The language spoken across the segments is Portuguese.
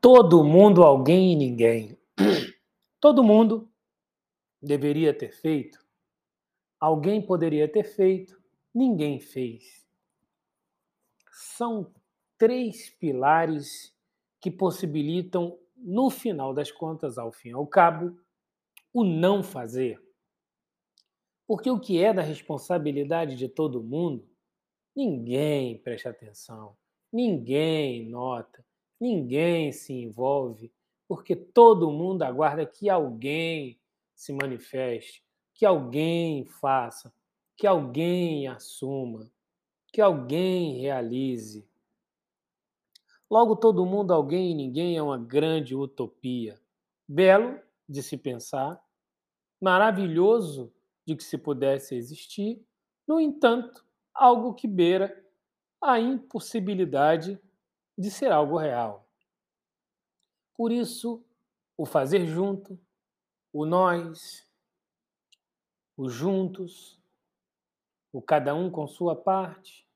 Todo mundo, alguém e ninguém. Todo mundo deveria ter feito, alguém poderia ter feito, ninguém fez. São três pilares que possibilitam, no final das contas, ao fim e ao cabo, o não fazer. Porque o que é da responsabilidade de todo mundo, ninguém presta atenção, ninguém nota, Ninguém se envolve, porque todo mundo aguarda que alguém se manifeste, que alguém faça, que alguém assuma, que alguém realize. Logo, todo mundo, alguém e ninguém é uma grande utopia. Belo de se pensar, maravilhoso de que se pudesse existir, no entanto, algo que beira a impossibilidade de ser algo real. Por isso, o fazer junto, o nós, o juntos, o cada um com sua parte,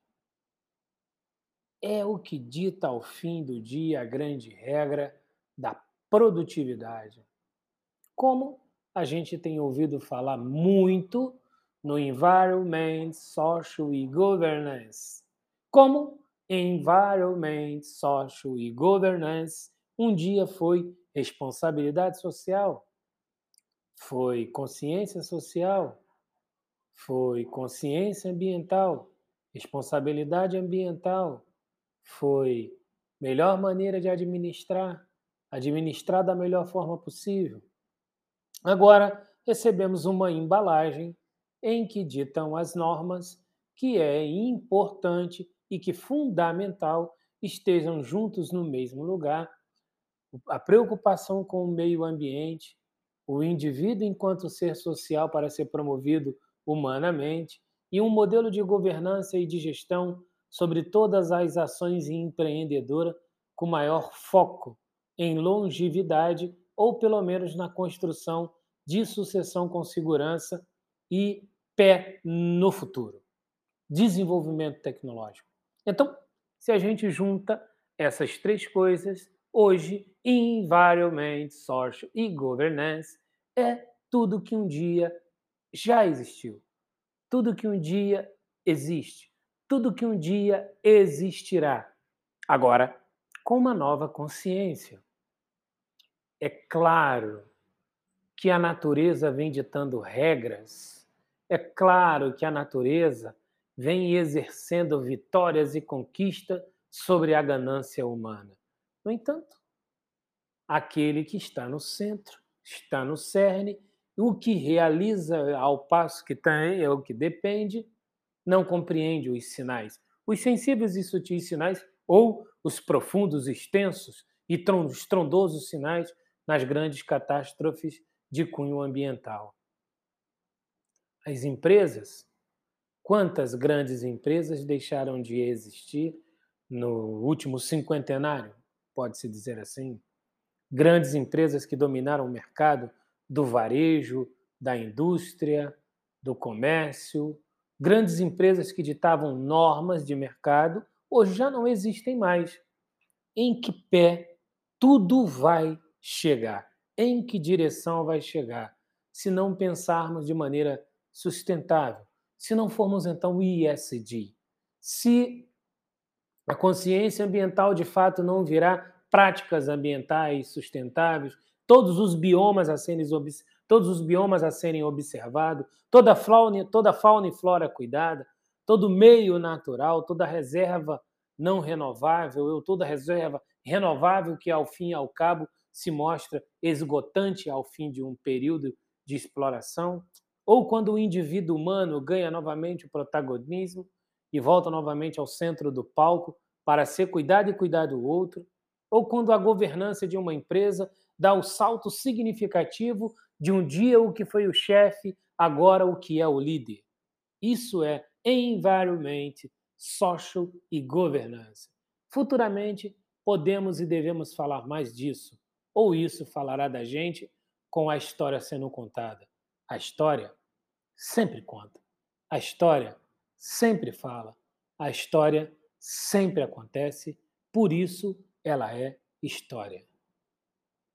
é o que dita ao fim do dia a grande regra da produtividade. Como a gente tem ouvido falar muito no Environment, Social e Governance. Como Environment, Social e Governance um dia foi responsabilidade social, foi consciência social, foi consciência ambiental, responsabilidade ambiental, foi melhor maneira de administrar, administrar da melhor forma possível. Agora recebemos uma embalagem em que ditam as normas que é importante e que fundamental estejam juntos no mesmo lugar. A preocupação com o meio ambiente, o indivíduo enquanto ser social para ser promovido humanamente e um modelo de governança e de gestão sobre todas as ações empreendedora com maior foco em longevidade ou pelo menos na construção de sucessão com segurança e pé no futuro. Desenvolvimento tecnológico. Então, se a gente junta essas três coisas, hoje, environment, social e governance é tudo que um dia já existiu, tudo que um dia existe, tudo que um dia existirá. Agora, com uma nova consciência. É claro que a natureza vem ditando regras, é claro que a natureza vem exercendo vitórias e conquista sobre a ganância humana. No entanto, aquele que está no centro, está no cerne, o que realiza ao passo que tem, é o que depende, não compreende os sinais. Os sensíveis e sutis sinais, ou os profundos, extensos e estrondosos sinais nas grandes catástrofes de cunho ambiental. As empresas Quantas grandes empresas deixaram de existir no último cinquentenário, pode-se dizer assim? Grandes empresas que dominaram o mercado do varejo, da indústria, do comércio, grandes empresas que ditavam normas de mercado, hoje já não existem mais. Em que pé tudo vai chegar? Em que direção vai chegar? Se não pensarmos de maneira sustentável, se não formos então ISD? Se a consciência ambiental de fato não virá práticas ambientais sustentáveis, todos os biomas a serem todos os biomas a serem observados, toda a fauna, toda a fauna e flora cuidada, todo meio natural, toda reserva não renovável, ou toda reserva renovável que ao fim e ao cabo se mostra esgotante ao fim de um período de exploração, ou quando o indivíduo humano ganha novamente o protagonismo e volta novamente ao centro do palco para ser cuidado e cuidar do outro, ou quando a governança de uma empresa dá o salto significativo de um dia o que foi o chefe, agora o que é o líder. Isso é environment, social e governance. Futuramente podemos e devemos falar mais disso, ou isso falará da gente com a história sendo contada. A história sempre conta. A história sempre fala. A história sempre acontece. Por isso ela é história.